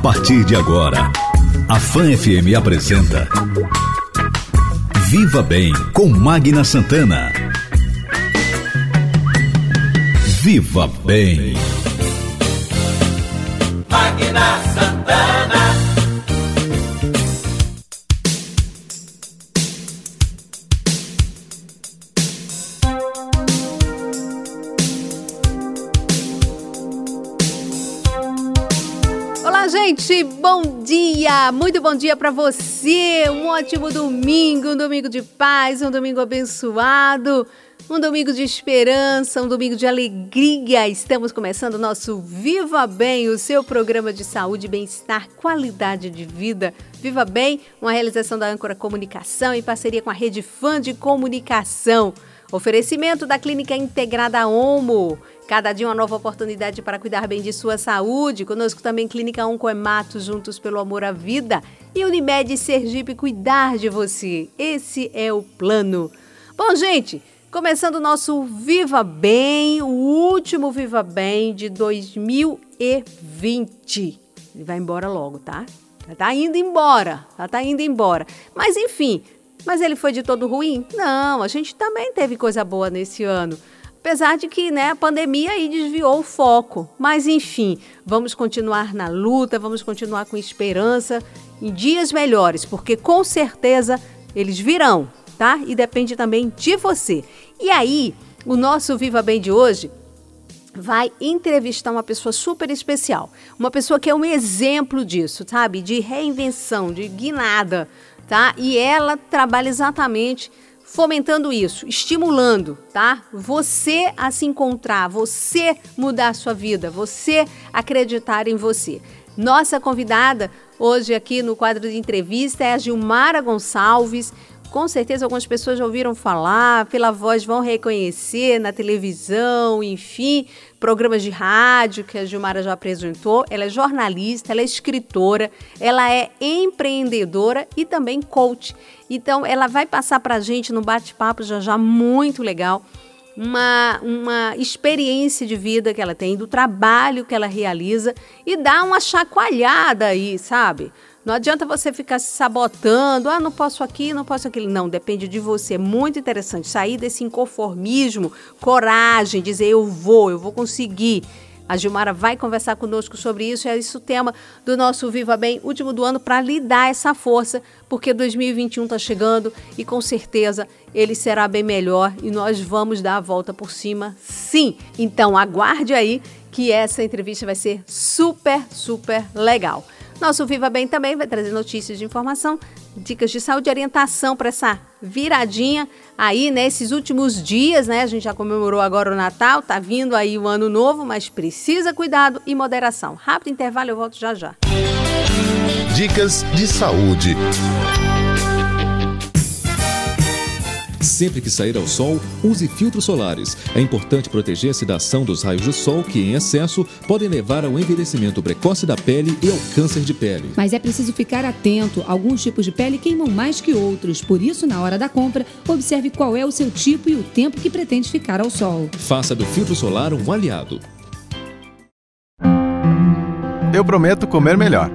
partir de agora, a Fan FM apresenta Viva Bem com Magna Santana. Viva Bem. Gente, bom dia, muito bom dia para você. Um ótimo domingo, um domingo de paz, um domingo abençoado, um domingo de esperança, um domingo de alegria. Estamos começando o nosso Viva Bem, o seu programa de saúde, bem-estar, qualidade de vida. Viva Bem, uma realização da Âncora Comunicação em parceria com a Rede Fã de Comunicação. Oferecimento da Clínica Integrada Homo. Cada dia uma nova oportunidade para cuidar bem de sua saúde. Conosco também Clínica Oncoemato, juntos pelo amor à vida. E Unimed Sergipe, cuidar de você. Esse é o plano. Bom, gente, começando o nosso Viva Bem, o último Viva Bem de 2020. Ele vai embora logo, tá? Já tá indo embora, já tá indo embora. Mas enfim, mas ele foi de todo ruim? Não, a gente também teve coisa boa nesse ano. Apesar de que né, a pandemia aí desviou o foco. Mas enfim, vamos continuar na luta, vamos continuar com esperança em dias melhores, porque com certeza eles virão, tá? E depende também de você. E aí, o nosso Viva Bem de hoje vai entrevistar uma pessoa super especial. Uma pessoa que é um exemplo disso, sabe? De reinvenção, de guinada, tá? E ela trabalha exatamente fomentando isso, estimulando, tá? Você a se encontrar, você mudar a sua vida, você acreditar em você. Nossa convidada hoje aqui no quadro de entrevista é a Gilmara Gonçalves. Com certeza algumas pessoas já ouviram falar, pela voz vão reconhecer na televisão, enfim, programas de rádio que a Gilmara já apresentou. Ela é jornalista, ela é escritora, ela é empreendedora e também coach. Então, ela vai passar para a gente no bate-papo já já muito legal uma, uma experiência de vida que ela tem, do trabalho que ela realiza e dá uma chacoalhada aí, sabe? Não adianta você ficar se sabotando, ah, não posso aqui, não posso aquilo. Não, depende de você. Muito interessante sair desse inconformismo, coragem, dizer eu vou, eu vou conseguir. A Gilmara vai conversar conosco sobre isso. É isso o tema do nosso Viva Bem, último do ano, para lhe dar essa força, porque 2021 está chegando e com certeza ele será bem melhor e nós vamos dar a volta por cima, sim. Então aguarde aí que essa entrevista vai ser super, super legal. Nosso Viva Bem também vai trazer notícias de informação, dicas de saúde e orientação para essa viradinha aí nesses últimos dias, né? A gente já comemorou agora o Natal, tá vindo aí o ano novo, mas precisa cuidado e moderação. Rápido intervalo, eu volto já já. Dicas de saúde. Sempre que sair ao sol, use filtros solares. É importante proteger-se da ação dos raios do sol que, em excesso, podem levar ao envelhecimento precoce da pele e ao câncer de pele. Mas é preciso ficar atento. Alguns tipos de pele queimam mais que outros. Por isso, na hora da compra, observe qual é o seu tipo e o tempo que pretende ficar ao sol. Faça do filtro solar um aliado. Eu prometo comer melhor.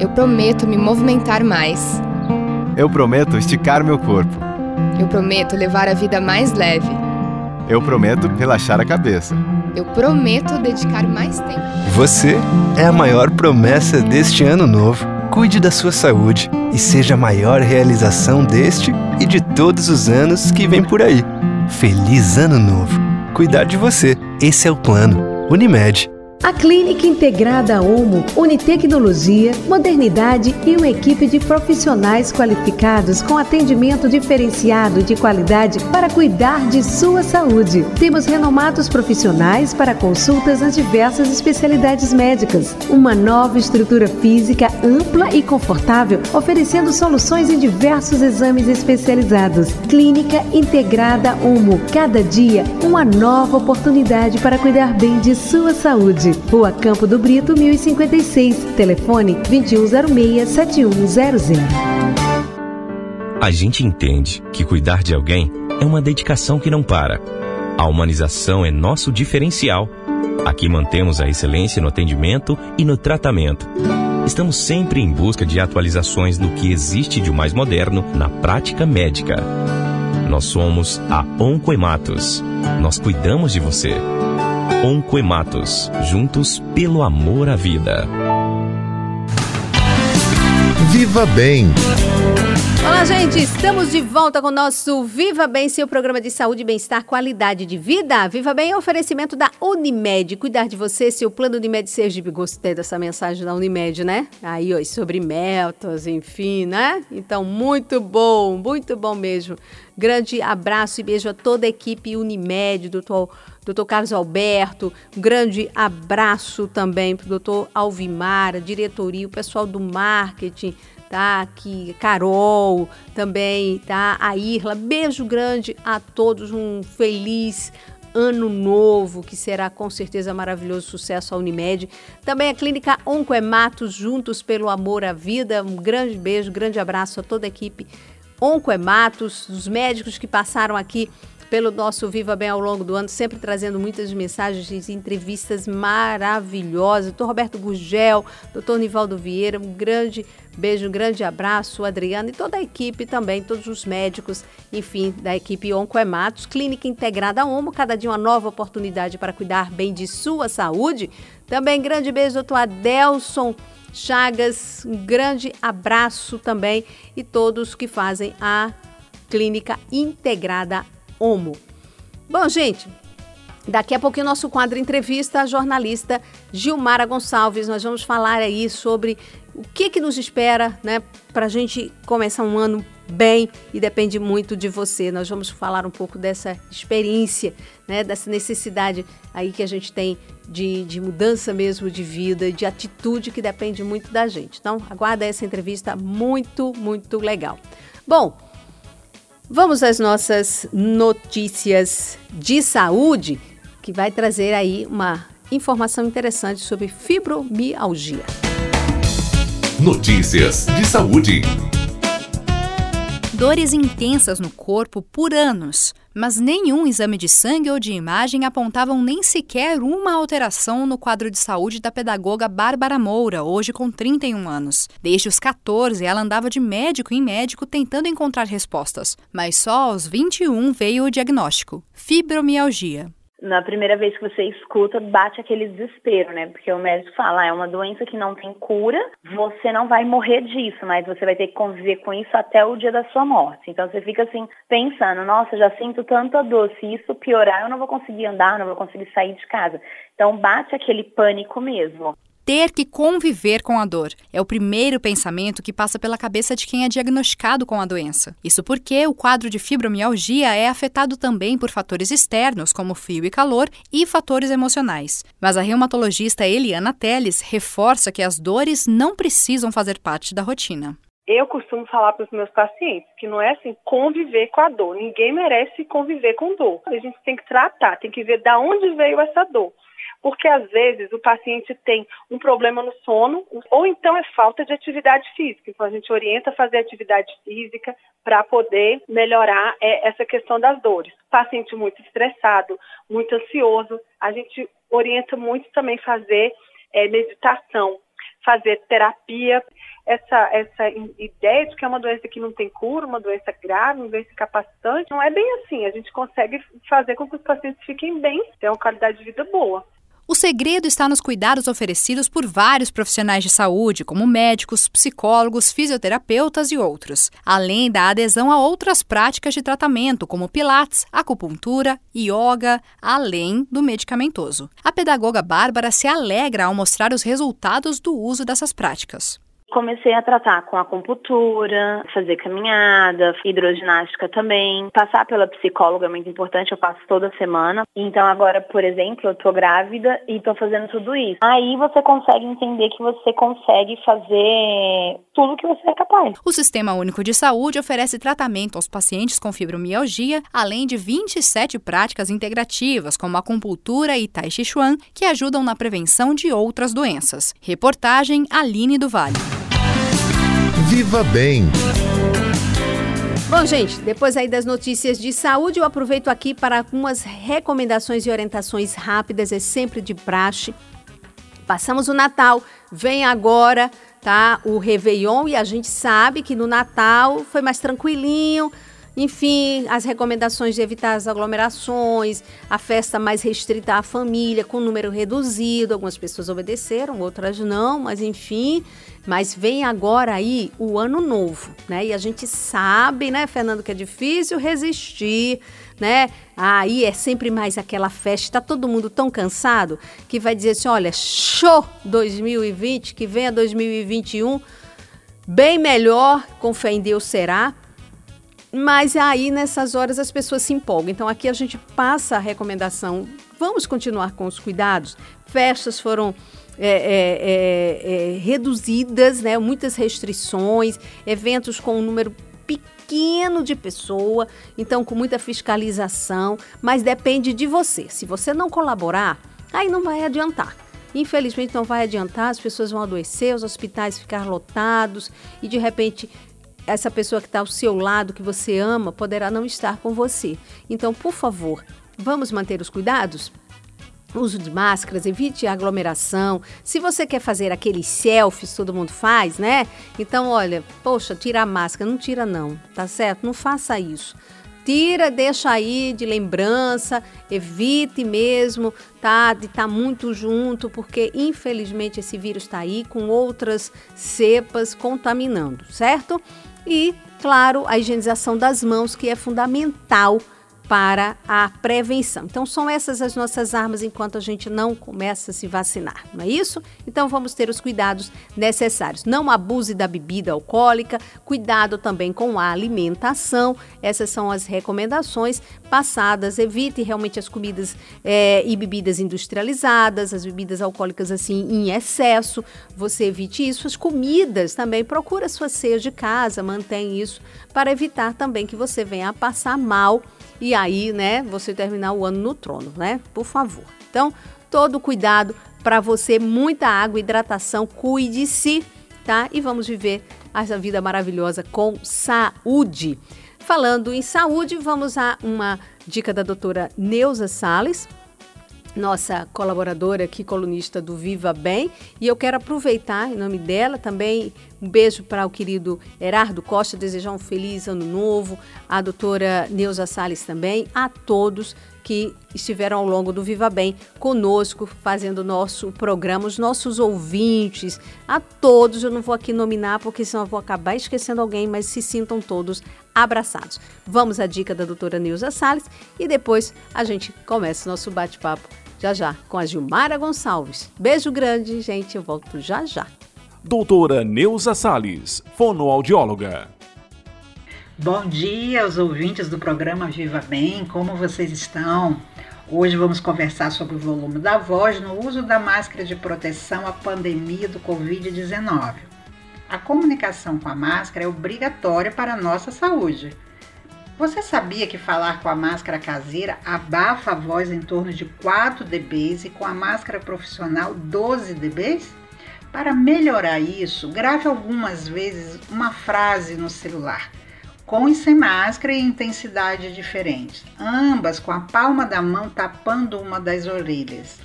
Eu prometo me movimentar mais. Eu prometo esticar meu corpo. Eu prometo levar a vida mais leve. Eu prometo relaxar a cabeça. Eu prometo dedicar mais tempo. Você é a maior promessa deste ano novo. Cuide da sua saúde e seja a maior realização deste e de todos os anos que vem por aí. Feliz Ano Novo! Cuidar de você, esse é o plano. Unimed. A Clínica Integrada Homo une tecnologia, modernidade e uma equipe de profissionais qualificados com atendimento diferenciado de qualidade para cuidar de sua saúde. Temos renomados profissionais para consultas nas diversas especialidades médicas. Uma nova estrutura física ampla e confortável, oferecendo soluções em diversos exames especializados. Clínica Integrada Homo. Cada dia, uma nova oportunidade para cuidar bem de sua saúde. Rua Campo do Brito, 1056. Telefone 2106-7100. A gente entende que cuidar de alguém é uma dedicação que não para. A humanização é nosso diferencial. Aqui mantemos a excelência no atendimento e no tratamento Estamos sempre em busca de atualizações no que existe de mais moderno na prática médica. Nós somos a Oncoematos. Nós cuidamos de você. Oncoematos, juntos pelo amor à vida. Viva Bem. Olá, gente! Estamos de volta com o nosso Viva Bem, seu programa de saúde, bem-estar, qualidade de vida. Viva Bem é um oferecimento da Unimed. Cuidar de você, seu plano Unimed Sergipe. Gostei dessa mensagem da Unimed, né? Aí, ó, sobre meltas, enfim, né? Então, muito bom, muito bom mesmo. Grande abraço e beijo a toda a equipe Unimed, doutor, doutor Carlos Alberto. Um grande abraço também para o doutor Alvimar, a diretoria, o pessoal do marketing tá? Aqui, Carol, também, tá? A Irla. Beijo grande a todos, um feliz ano novo, que será com certeza maravilhoso sucesso à Unimed. Também a Clínica Oncoematos, juntos pelo amor à vida. Um grande beijo, grande abraço a toda a equipe Oncoematos, os médicos que passaram aqui pelo nosso Viva Bem ao longo do ano, sempre trazendo muitas mensagens e entrevistas maravilhosas. Doutor Roberto Gugel, doutor Nivaldo Vieira, um grande beijo, um grande abraço, Adriana e toda a equipe também, todos os médicos, enfim, da equipe Oncoematos, Clínica Integrada Omo, cada dia uma nova oportunidade para cuidar bem de sua saúde. Também grande beijo, doutor Adelson Chagas, um grande abraço também e todos que fazem a Clínica Integrada Omo. Bom, gente, daqui a pouquinho nosso quadro entrevista a jornalista Gilmara Gonçalves. Nós vamos falar aí sobre o que, que nos espera, né, para a gente começar um ano bem e depende muito de você. Nós vamos falar um pouco dessa experiência, né, dessa necessidade aí que a gente tem de, de mudança mesmo de vida, de atitude que depende muito da gente. Então, aguarda essa entrevista muito, muito legal. Bom, Vamos às nossas notícias de saúde, que vai trazer aí uma informação interessante sobre fibromialgia. Notícias de saúde. Dores intensas no corpo por anos mas nenhum exame de sangue ou de imagem apontavam nem sequer uma alteração no quadro de saúde da pedagoga Bárbara Moura, hoje com 31 anos. Desde os 14, ela andava de médico em médico tentando encontrar respostas, mas só aos 21 veio o diagnóstico: fibromialgia na primeira vez que você escuta, bate aquele desespero, né? Porque o médico fala, ah, é uma doença que não tem cura, você não vai morrer disso, mas você vai ter que conviver com isso até o dia da sua morte. Então você fica assim, pensando, nossa, já sinto tanta dor, se isso piorar, eu não vou conseguir andar, não vou conseguir sair de casa. Então bate aquele pânico mesmo ter que conviver com a dor. É o primeiro pensamento que passa pela cabeça de quem é diagnosticado com a doença. Isso porque o quadro de fibromialgia é afetado também por fatores externos, como frio e calor, e fatores emocionais. Mas a reumatologista Eliana Teles reforça que as dores não precisam fazer parte da rotina. Eu costumo falar para os meus pacientes que não é assim conviver com a dor. Ninguém merece conviver com dor. A gente tem que tratar, tem que ver de onde veio essa dor porque às vezes o paciente tem um problema no sono ou então é falta de atividade física. Então a gente orienta a fazer atividade física para poder melhorar é, essa questão das dores. Paciente muito estressado, muito ansioso, a gente orienta muito também fazer é, meditação, fazer terapia. Essa, essa ideia de que é uma doença que não tem cura, uma doença grave, uma doença capacitante, não é bem assim. A gente consegue fazer com que os pacientes fiquem bem, tenham uma qualidade de vida boa. O segredo está nos cuidados oferecidos por vários profissionais de saúde, como médicos, psicólogos, fisioterapeutas e outros, além da adesão a outras práticas de tratamento, como pilates, acupuntura, yoga, além do medicamentoso. A pedagoga Bárbara se alegra ao mostrar os resultados do uso dessas práticas comecei a tratar com acupuntura, fazer caminhada, hidroginástica também. Passar pela psicóloga é muito importante, eu passo toda semana. Então agora, por exemplo, eu tô grávida e tô fazendo tudo isso. Aí você consegue entender que você consegue fazer tudo que você é capaz. O Sistema Único de Saúde oferece tratamento aos pacientes com fibromialgia, além de 27 práticas integrativas, como acupuntura e tai chi chuan, que ajudam na prevenção de outras doenças. Reportagem Aline do Vale. Viva Bem. Bom, gente, depois aí das notícias de saúde, eu aproveito aqui para algumas recomendações e orientações rápidas, é sempre de praxe. Passamos o Natal, vem agora, tá? O Réveillon e a gente sabe que no Natal foi mais tranquilinho. Enfim, as recomendações de evitar as aglomerações, a festa mais restrita à família, com número reduzido. Algumas pessoas obedeceram, outras não, mas enfim. Mas vem agora aí o ano novo, né? E a gente sabe, né, Fernando, que é difícil resistir, né? Aí é sempre mais aquela festa, tá todo mundo tão cansado que vai dizer assim: olha, show 2020, que venha 2021, bem melhor, com fé em Deus será. Mas aí nessas horas as pessoas se empolgam. Então aqui a gente passa a recomendação. Vamos continuar com os cuidados. Festas foram é, é, é, é reduzidas, né? muitas restrições, eventos com um número pequeno de pessoa, então com muita fiscalização, mas depende de você. Se você não colaborar, aí não vai adiantar. Infelizmente não vai adiantar, as pessoas vão adoecer, os hospitais ficar lotados e de repente essa pessoa que está ao seu lado, que você ama, poderá não estar com você. Então, por favor, vamos manter os cuidados? Uso de máscaras, evite aglomeração. Se você quer fazer aqueles selfies, todo mundo faz, né? Então, olha, poxa, tira a máscara. Não tira, não, tá certo? Não faça isso. Tira, deixa aí de lembrança, evite mesmo, tá? De estar tá muito junto, porque infelizmente esse vírus está aí com outras cepas contaminando, certo? E, claro, a higienização das mãos, que é fundamental para a prevenção. Então, são essas as nossas armas enquanto a gente não começa a se vacinar, não é isso? Então, vamos ter os cuidados necessários. Não abuse da bebida alcoólica, cuidado também com a alimentação. Essas são as recomendações passadas. Evite realmente as comidas é, e bebidas industrializadas, as bebidas alcoólicas assim em excesso. Você evite isso. As comidas também, procura sua ceia de casa, mantém isso para evitar também que você venha a passar mal e aí, né, você terminar o ano no trono, né? Por favor. Então, todo cuidado para você, muita água, hidratação, cuide-se, tá? E vamos viver essa vida maravilhosa com saúde. Falando em saúde, vamos a uma dica da doutora Neuza Sales, nossa colaboradora aqui, colunista do Viva Bem. E eu quero aproveitar, em nome dela, também um beijo para o querido Herardo Costa, desejar um feliz ano novo, a doutora Neuza Salles também, a todos que estiveram ao longo do Viva Bem conosco, fazendo nosso programa, os nossos ouvintes, a todos. Eu não vou aqui nominar, porque senão eu vou acabar esquecendo alguém, mas se sintam todos abraçados. Vamos à dica da doutora Neuza Salles e depois a gente começa nosso bate-papo já já com a Gilmara Gonçalves. Beijo grande, gente. Eu volto já já. Doutora Neuza Salles, fonoaudióloga. Bom dia aos ouvintes do programa Viva Bem, como vocês estão? Hoje vamos conversar sobre o volume da voz no uso da máscara de proteção à pandemia do Covid-19. A comunicação com a máscara é obrigatória para a nossa saúde. Você sabia que falar com a máscara caseira abafa a voz em torno de 4 dB e com a máscara profissional 12 dB? Para melhorar isso, grave algumas vezes uma frase no celular, com e sem máscara e intensidade diferentes, ambas com a palma da mão tapando uma das orelhas.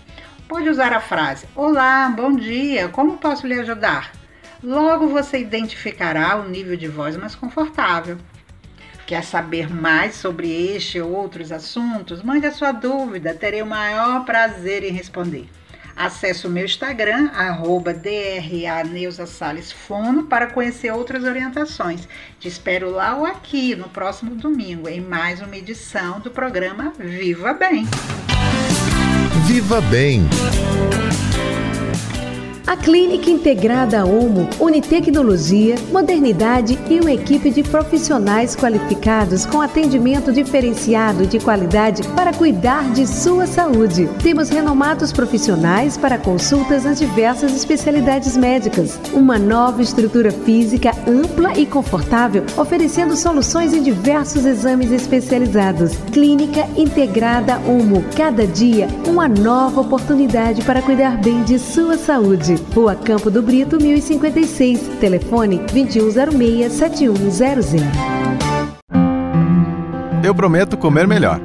Pode usar a frase: Olá, bom dia, como posso lhe ajudar? Logo você identificará o nível de voz mais confortável. Quer saber mais sobre este ou outros assuntos? Mande a sua dúvida, terei o maior prazer em responder. Acesse o meu Instagram, arroba para conhecer outras orientações. Te espero lá ou aqui no próximo domingo, em mais uma edição do programa Viva Bem. Viva Bem. A Clínica Integrada Omo une tecnologia, modernidade e uma equipe de profissionais qualificados com atendimento diferenciado de qualidade para cuidar de sua saúde. Temos renomados profissionais para consultas nas diversas especialidades médicas. Uma nova estrutura física ampla e confortável, oferecendo soluções em diversos exames especializados. Clínica Integrada Omo. Cada dia, uma nova oportunidade para cuidar bem de sua saúde. Rua Campo do Brito, 1056. Telefone 2106-7100. Eu prometo comer melhor.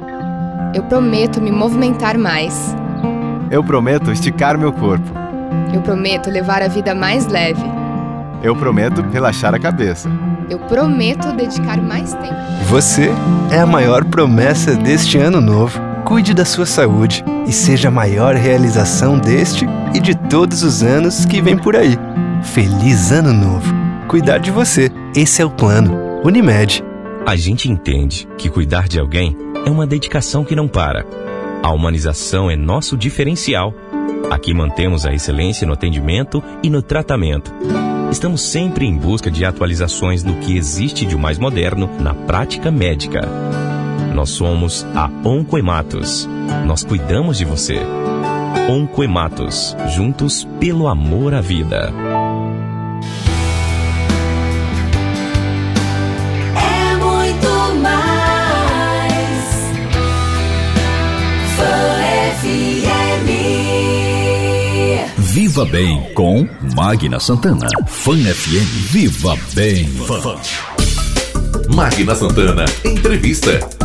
Eu prometo me movimentar mais. Eu prometo esticar meu corpo. Eu prometo levar a vida mais leve. Eu prometo relaxar a cabeça. Eu prometo dedicar mais tempo. Você é a maior promessa deste ano novo. Cuide da sua saúde e seja a maior realização deste e de todos os anos que vem por aí. Feliz Ano Novo! Cuidar de você, esse é o plano. Unimed. A gente entende que cuidar de alguém é uma dedicação que não para. A humanização é nosso diferencial. Aqui mantemos a excelência no atendimento e no tratamento. Estamos sempre em busca de atualizações no que existe de mais moderno na prática médica. Nós somos a Oncoematos. Nós cuidamos de você. Oncoematos, juntos pelo amor à vida. É muito mais. Fã FM. Viva Bem com Magna Santana. Fã FM. Viva Bem. Magna Santana, entrevista.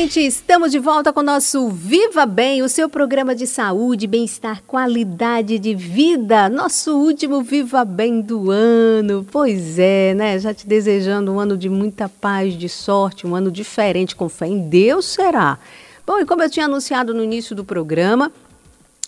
Gente! Estamos de volta com o nosso Viva Bem, o seu programa de saúde, bem-estar, qualidade de vida. Nosso último Viva Bem do ano. Pois é, né? Já te desejando um ano de muita paz, de sorte, um ano diferente, com fé em Deus será. Bom, e como eu tinha anunciado no início do programa,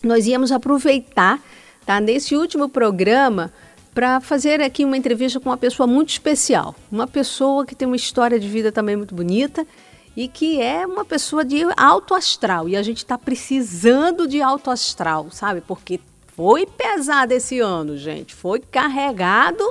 nós íamos aproveitar, tá? Nesse último programa, para fazer aqui uma entrevista com uma pessoa muito especial. Uma pessoa que tem uma história de vida também muito bonita e que é uma pessoa de alto astral. E a gente está precisando de alto astral, sabe? Porque foi pesado esse ano, gente. Foi carregado.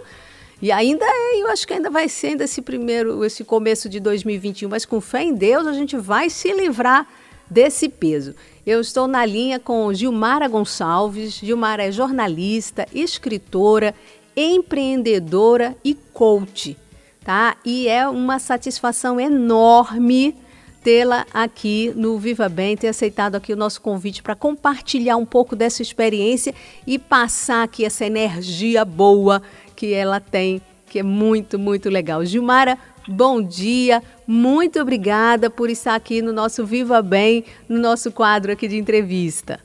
E ainda é, eu acho que ainda vai ser esse primeiro, esse começo de 2021, mas com fé em Deus a gente vai se livrar desse peso. Eu estou na linha com Gilmara Gonçalves. Gilmara é jornalista, escritora, empreendedora e coach, tá? E é uma satisfação enorme tê-la aqui no Viva Bem, ter aceitado aqui o nosso convite para compartilhar um pouco dessa experiência e passar aqui essa energia boa que ela tem, que é muito, muito legal. Gilmara, bom dia, muito obrigada por estar aqui no nosso Viva Bem, no nosso quadro aqui de entrevista.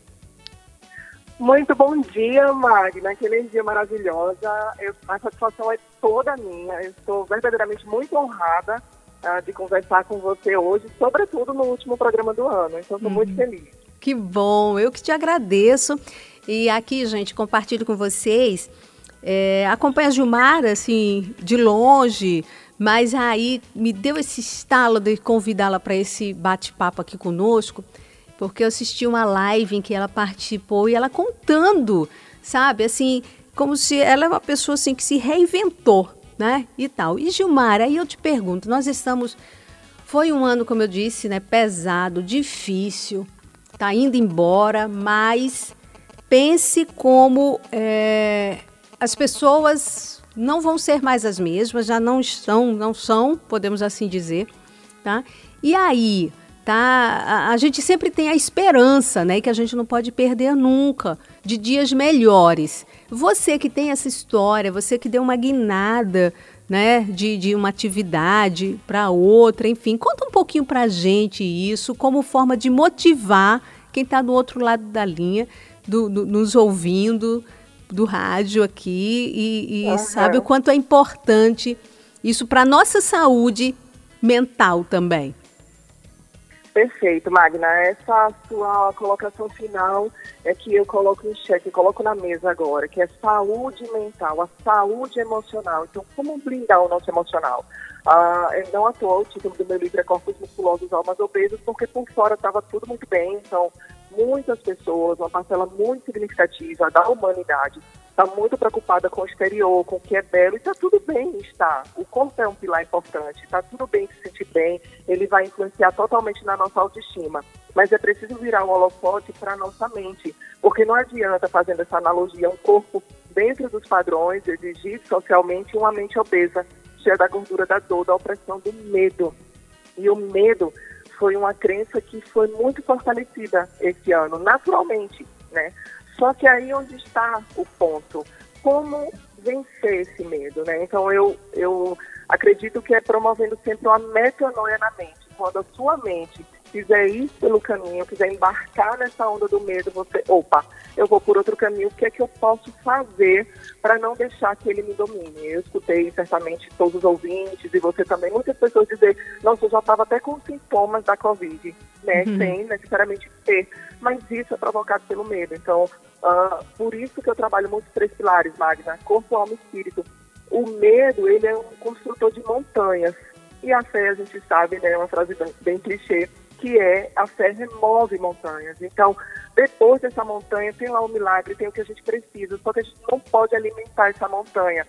Muito bom dia, Magna. Que energia maravilhosa. Eu, a satisfação é toda minha. Eu estou verdadeiramente muito honrada uh, de conversar com você hoje, sobretudo no último programa do ano. Então, estou muito feliz. Que bom, eu que te agradeço. E aqui, gente, compartilho com vocês. É, acompanho a Gilmara, assim, de longe, mas aí me deu esse estalo de convidá-la para esse bate-papo aqui conosco, porque eu assisti uma live em que ela participou e ela contando, sabe, assim, como se ela é uma pessoa assim que se reinventou, né? E tal. E Gilmar, aí eu te pergunto, nós estamos foi um ano, como eu disse, né, pesado, difícil, tá indo embora, mas pense como é, as pessoas não vão ser mais as mesmas, já não estão, não são, podemos assim dizer, tá? E aí, tá? A, a, gente sempre tem a esperança, né, que a gente não pode perder nunca, de dias melhores. Você que tem essa história, você que deu uma guinada, né, de, de uma atividade para outra, enfim, conta um pouquinho para a gente isso, como forma de motivar quem está do outro lado da linha, do, do, nos ouvindo, do rádio aqui e, e uhum. sabe o quanto é importante isso para nossa saúde mental também. Perfeito, Magna. Essa sua colocação final é que eu coloco em xeque, coloco na mesa agora, que é saúde mental, a saúde emocional. Então, como blindar o nosso emocional? Ah, não à toa o título do meu livro é Corpos Musculosos, Almas Obesas, porque por fora estava tudo muito bem, então muitas pessoas, uma parcela muito significativa da humanidade, está muito preocupada com o exterior, com o que é belo, e está tudo bem estar. O corpo é um pilar importante, está tudo bem se sentir bem, ele vai influenciar totalmente na nossa autoestima. Mas é preciso virar um holofote para a nossa mente, porque não adianta, fazendo essa analogia, um corpo dentro dos padrões, exigir socialmente uma mente obesa, cheia da gordura da dor, da opressão, do medo. E o medo foi uma crença que foi muito fortalecida esse ano, naturalmente, né? Só que aí onde está o ponto? Como vencer esse medo, né? Então eu, eu acredito que é promovendo sempre uma metanoia na mente. Quando a sua mente quiser ir pelo caminho, quiser embarcar nessa onda do medo, você, opa, eu vou por outro caminho, o que é que eu posso fazer para não deixar que ele me domine? Eu escutei certamente todos os ouvintes e você também, muitas pessoas dizer, nossa, eu já estava até com sintomas da Covid, né? Uhum. Sem necessariamente ter. Mas isso é provocado pelo medo. Então, uh, por isso que eu trabalho muito três pilares, Magna, corpo, alma e espírito. O medo, ele é um construtor de montanhas. E a fé, a gente sabe, né, é uma frase bem, bem clichê, que é a fé remove montanhas. Então, depois dessa montanha, tem lá o milagre, tem o que a gente precisa, só que a gente não pode alimentar essa montanha.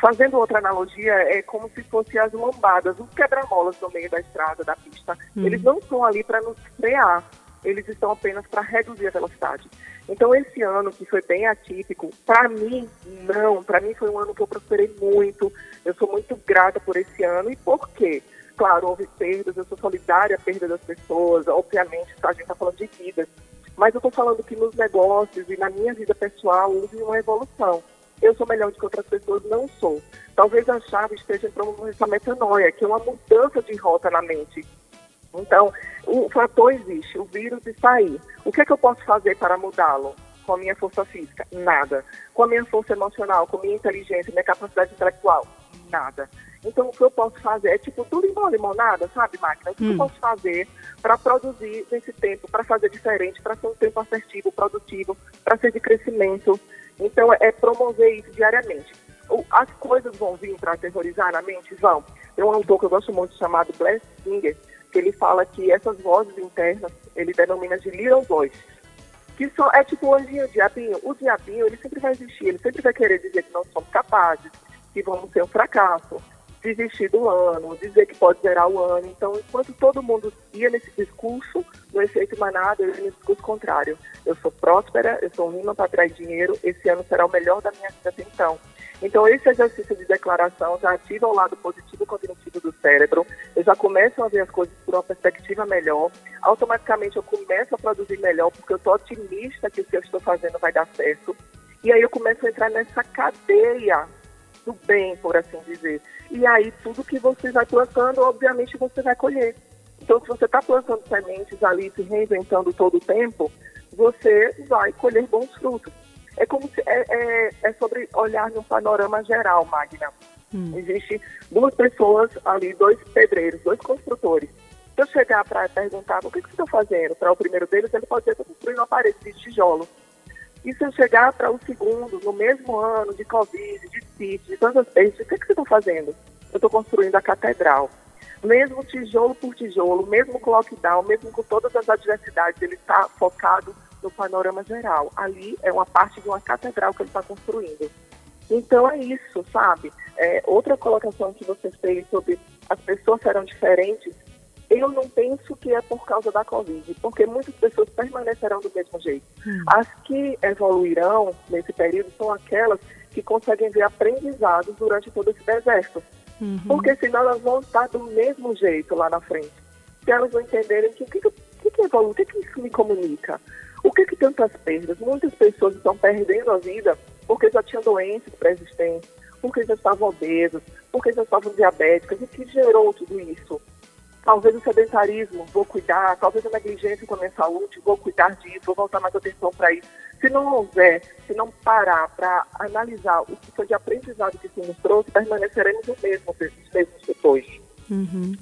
Fazendo outra analogia, é como se fossem as lombadas, os quebra-molas no meio da estrada, da pista. Hum. Eles não estão ali para nos frear, eles estão apenas para reduzir a velocidade. Então, esse ano, que foi bem atípico, para mim, não. Para mim, foi um ano que eu prosperei muito. Eu sou muito grata por esse ano. E por quê? Claro, houve perdas, eu sou solidária à perda das pessoas, obviamente, a gente está falando de vidas. Mas eu estou falando que nos negócios e na minha vida pessoal houve uma evolução. Eu sou melhor do que outras pessoas, não sou. Talvez a chave esteja em essa metanoia, que é uma mudança de rota na mente. Então, o fator existe, o vírus está aí. O que é que eu posso fazer para mudá-lo? Com a minha força física? Nada. Com a minha força emocional, com a minha inteligência, minha capacidade intelectual? Nada. Então, o que eu posso fazer é tipo tudo igual limonada, sabe, máquina? O que hum. eu posso fazer para produzir nesse tempo, para fazer diferente, para ser um tempo assertivo, produtivo, para ser de crescimento. Então, é promover isso diariamente. As coisas vão vir para aterrorizar na mente? Vão. Tem um autor que eu gosto muito chamado Bless Singer, que ele fala que essas vozes internas, ele denomina de little voice, que só é tipo o anjinho, o diabinho. O diabinho, ele sempre vai existir, ele sempre vai querer dizer que não somos capazes, que vamos ser um fracasso, desistir do ano, dizer que pode zerar o ano. Então, enquanto todo mundo ia nesse discurso, no efeito manada, eu ia nesse discurso contrário. Eu sou próspera, eu sou um para atrair dinheiro, esse ano será o melhor da minha vida até então. Então, esse exercício de declaração já ativa o lado positivo cognitivo do cérebro, eu já começo a ver as coisas por uma perspectiva melhor, automaticamente eu começo a produzir melhor, porque eu estou otimista que o que eu estou fazendo vai dar certo. E aí eu começo a entrar nessa cadeia do bem, por assim dizer. E aí tudo que você vai plantando, obviamente você vai colher. Então, se você está plantando sementes ali, se reinventando todo o tempo, você vai colher bons frutos. É como se é, é, é sobre olhar num panorama geral, Magna. Hum. Existe duas pessoas ali, dois pedreiros, dois construtores. Se eu chegar para perguntar o que, que você está fazendo, para o primeiro deles, ele pode que construindo uma parede de tijolo. E se eu chegar para o segundo, no mesmo ano de Covid, de sítio, de tantas vezes, o que, que você está fazendo? Eu estou construindo a catedral. Mesmo tijolo por tijolo, mesmo com lockdown, mesmo com todas as adversidades, ele está focado no panorama geral. Ali é uma parte de uma catedral que ele está construindo. Então é isso, sabe? É, outra colocação que você fez sobre as pessoas serão diferentes, eu não penso que é por causa da Covid, porque muitas pessoas permanecerão do mesmo jeito. Hum. As que evoluirão nesse período são aquelas que conseguem ver aprendizados durante todo esse deserto. Uhum. Porque senão elas vão estar do mesmo jeito lá na frente. Se elas não entenderem que o que, que, que evolui, o que, que isso me comunica, o que, que tantas perdas? Muitas pessoas estão perdendo a vida porque já tinham doenças pré-existentes, porque já estavam obesas, porque já estavam diabéticas. O que gerou tudo isso? Talvez o sedentarismo, vou cuidar, talvez a negligência com a minha saúde, vou cuidar disso, vou voltar mais atenção para isso. Se não houver, se não parar para analisar o que foi de aprendizado que isso nos trouxe, permaneceremos os mesmos, os mesmos depois. Uhum.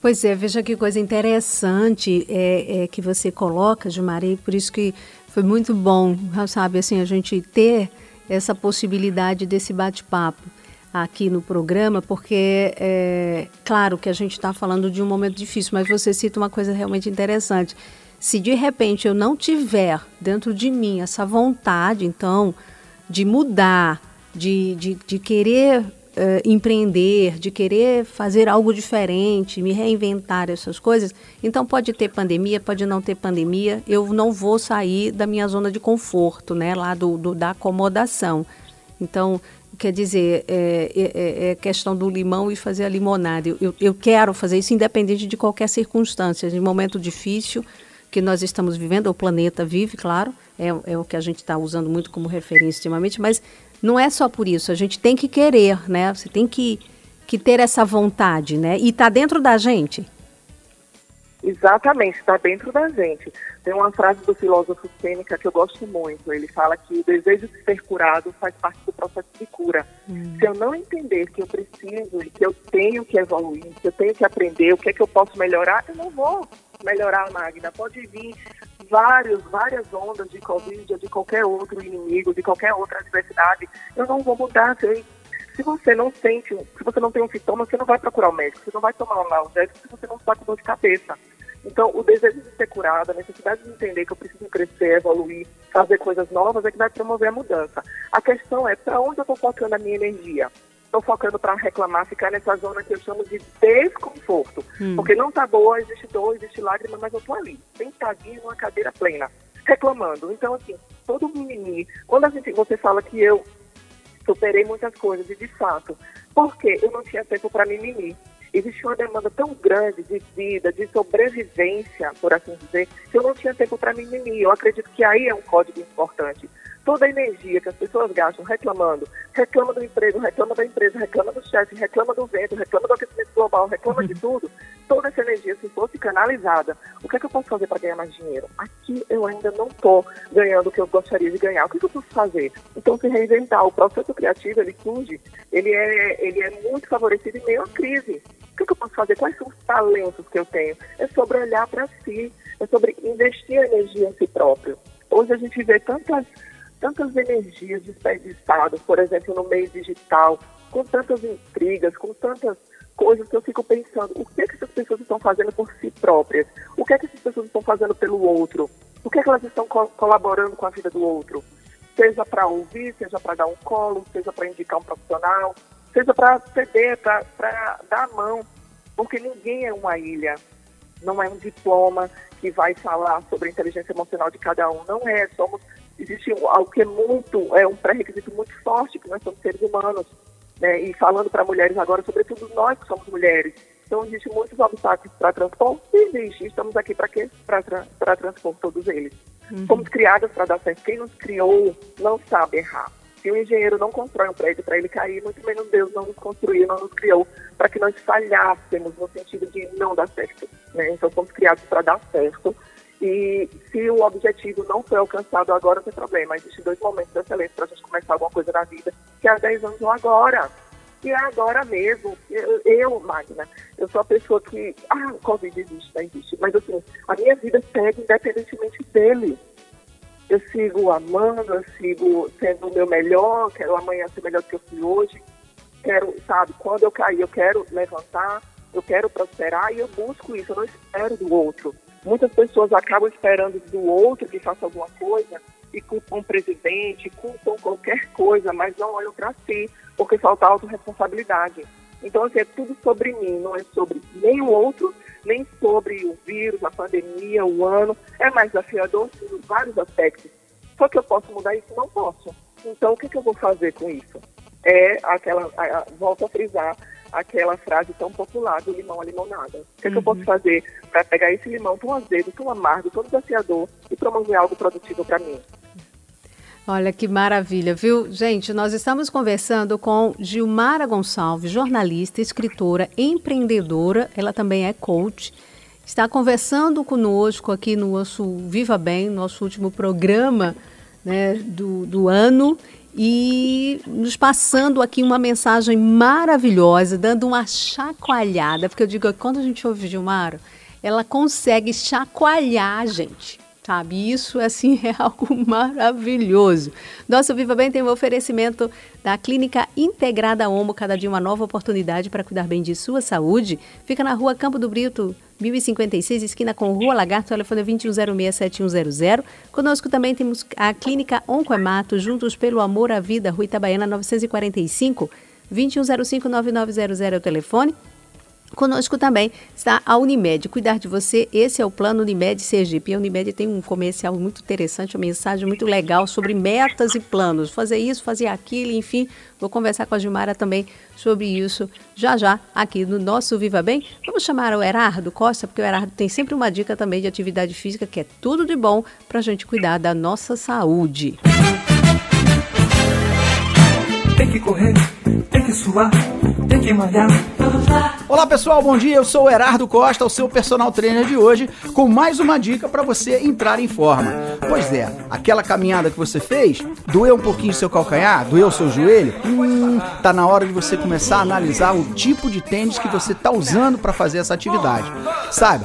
Pois é, veja que coisa interessante é, é que você coloca, Gilmari, por isso que foi muito bom, sabe, assim, a gente ter essa possibilidade desse bate-papo aqui no programa, porque é claro que a gente está falando de um momento difícil, mas você cita uma coisa realmente interessante. Se de repente eu não tiver dentro de mim essa vontade, então, de mudar, de, de, de querer Uh, empreender, de querer fazer algo diferente, me reinventar essas coisas, então pode ter pandemia, pode não ter pandemia, eu não vou sair da minha zona de conforto, né, lá do, do da acomodação. Então, quer dizer, é, é, é, é, questão do limão e fazer a limonada. Eu, eu quero fazer isso independente de qualquer circunstância, de momento difícil que nós estamos vivendo, o planeta vive, claro, é, é o que a gente está usando muito como referência ultimamente, mas não é só por isso, a gente tem que querer, né? Você tem que, que ter essa vontade, né? E está dentro da gente. Exatamente, está dentro da gente. Tem uma frase do filósofo Sêneca que eu gosto muito. Ele fala que o desejo de ser curado faz parte do processo de cura. Hum. Se eu não entender que eu preciso e que eu tenho que evoluir, que eu tenho que aprender, o que é que eu posso melhorar, eu não vou melhorar, Magna. Pode vir vários, várias ondas de Covid ou de qualquer outro inimigo, de qualquer outra adversidade. Eu não vou mudar, gente. Se você não sente, se você não tem um sintoma, você não vai procurar o médico, você não vai tomar um analgésico se você não está com dor de cabeça. Então, o desejo de ser curado, a necessidade de entender que eu preciso crescer, evoluir, fazer coisas novas é que vai promover a mudança. A questão é para onde eu estou focando a minha energia? Estou focando para reclamar, ficar nessa zona que eu chamo de desconforto. Hum. Porque não está boa, existe dor, existe lágrima, mas eu estou ali, sentadinha numa cadeira plena, reclamando. Então, assim, todo mimimi. Quando a gente, você fala que eu superei muitas coisas, e de fato, porque eu não tinha tempo para mimimi existia uma demanda tão grande de vida, de sobrevivência, por assim dizer, que eu não tinha tempo para mimimi. Eu acredito que aí é um código importante toda a energia que as pessoas gastam reclamando, reclama do emprego, reclama da empresa, reclama do chefe, reclama do vento, reclama do aquecimento global, reclama de tudo, toda essa energia, se fosse canalizada, o que é que eu posso fazer para ganhar mais dinheiro? Aqui eu ainda não estou ganhando o que eu gostaria de ganhar. O que, é que eu posso fazer? Então, se reinventar. O processo criativo, ele surge, ele é, ele é muito favorecido em meio à crise. O que, é que eu posso fazer? Quais são os talentos que eu tenho? É sobre olhar para si, é sobre investir a energia em si próprio. Hoje a gente vê tantas tantas energias desperdiçadas, por exemplo, no meio digital, com tantas intrigas, com tantas coisas que eu fico pensando, o que, é que essas pessoas estão fazendo por si próprias? O que é que essas pessoas estão fazendo pelo outro? O que é que elas estão co colaborando com a vida do outro? Seja para ouvir, seja para dar um colo, seja para indicar um profissional, seja para ceder, para dar a mão, porque ninguém é uma ilha, não é um diploma que vai falar sobre a inteligência emocional de cada um, não é, somos existe algo que é muito, é um pré-requisito muito forte, que nós somos seres humanos. Né? E falando para mulheres agora, sobretudo nós que somos mulheres. Então, existem muitos obstáculos para transpor. Existe, estamos aqui para quê? Para transpor todos eles. Uhum. Fomos criadas para dar certo. Quem nos criou não sabe errar. Se o engenheiro não constrói um prédio para ele cair, muito menos Deus não nos construiu, não nos criou para que nós falhássemos no sentido de não dar certo. Né? Então, fomos criados para dar certo e se o objetivo não foi alcançado agora, não tem problema. Existem dois momentos de excelência para a gente começar alguma coisa na vida, que é há 10 anos ou agora. E é agora mesmo. Eu, eu, Magna, eu sou a pessoa que. Ah, o Covid existe, não existe. Mas assim, a minha vida segue independentemente dele. Eu sigo amando, eu sigo sendo o meu melhor, quero amanhã ser melhor do que eu fui hoje. Quero, sabe, quando eu cair, eu quero levantar, eu quero prosperar e eu busco isso, eu não espero do outro. Muitas pessoas acabam esperando do outro que faça alguma coisa e culpam o presidente, culpam qualquer coisa, mas não olham para si, porque falta autorresponsabilidade. Então, assim, é tudo sobre mim, não é sobre nem o outro, nem sobre o vírus, a pandemia, o ano. É mais desafiador em vários aspectos. Só que eu posso mudar isso? Não posso. Então, o que, que eu vou fazer com isso? É aquela, a, volto a frisar, aquela frase tão popular do limão à limonada. O que, uhum. que eu posso uhum. fazer para pegar esse limão tão azedo, tão amargo, tão desafiador e promover algo produtivo para mim? Olha que maravilha, viu? Gente, nós estamos conversando com Gilmara Gonçalves, jornalista, escritora, empreendedora, ela também é coach. Está conversando conosco aqui no nosso Viva Bem, nosso último programa né, do, do ano e nos passando aqui uma mensagem maravilhosa, dando uma chacoalhada, porque eu digo que quando a gente ouve Gilmar, ela consegue chacoalhar a gente, sabe? Isso, assim, é algo maravilhoso. Nosso Viva Bem tem um oferecimento da Clínica Integrada Homo, cada dia uma nova oportunidade para cuidar bem de sua saúde. Fica na rua Campo do Brito, 1056, esquina com Rua Lagarto, telefone 2106-7100. Conosco também temos a Clínica Oncoemato, juntos pelo amor à vida, Rua Itabaiana 945, 2105-9900 é o telefone. Conosco também está a Unimed. Cuidar de você, esse é o plano Unimed Sergipe. A Unimed tem um comercial muito interessante, uma mensagem muito legal sobre metas e planos. Fazer isso, fazer aquilo, enfim. Vou conversar com a Gilmara também sobre isso já já aqui no nosso Viva Bem. Vamos chamar o Erardo Costa, porque o Erardo tem sempre uma dica também de atividade física que é tudo de bom para a gente cuidar da nossa saúde. Tem que correr, tem que suar, tem que malhar. Vamos lá. Olá pessoal, bom dia. Eu sou o Herardo Costa, o seu personal trainer de hoje, com mais uma dica para você entrar em forma. Pois é, aquela caminhada que você fez, doeu um pouquinho seu calcanhar, doeu seu joelho? Hum, tá na hora de você começar a analisar o tipo de tênis que você tá usando para fazer essa atividade. Sabe?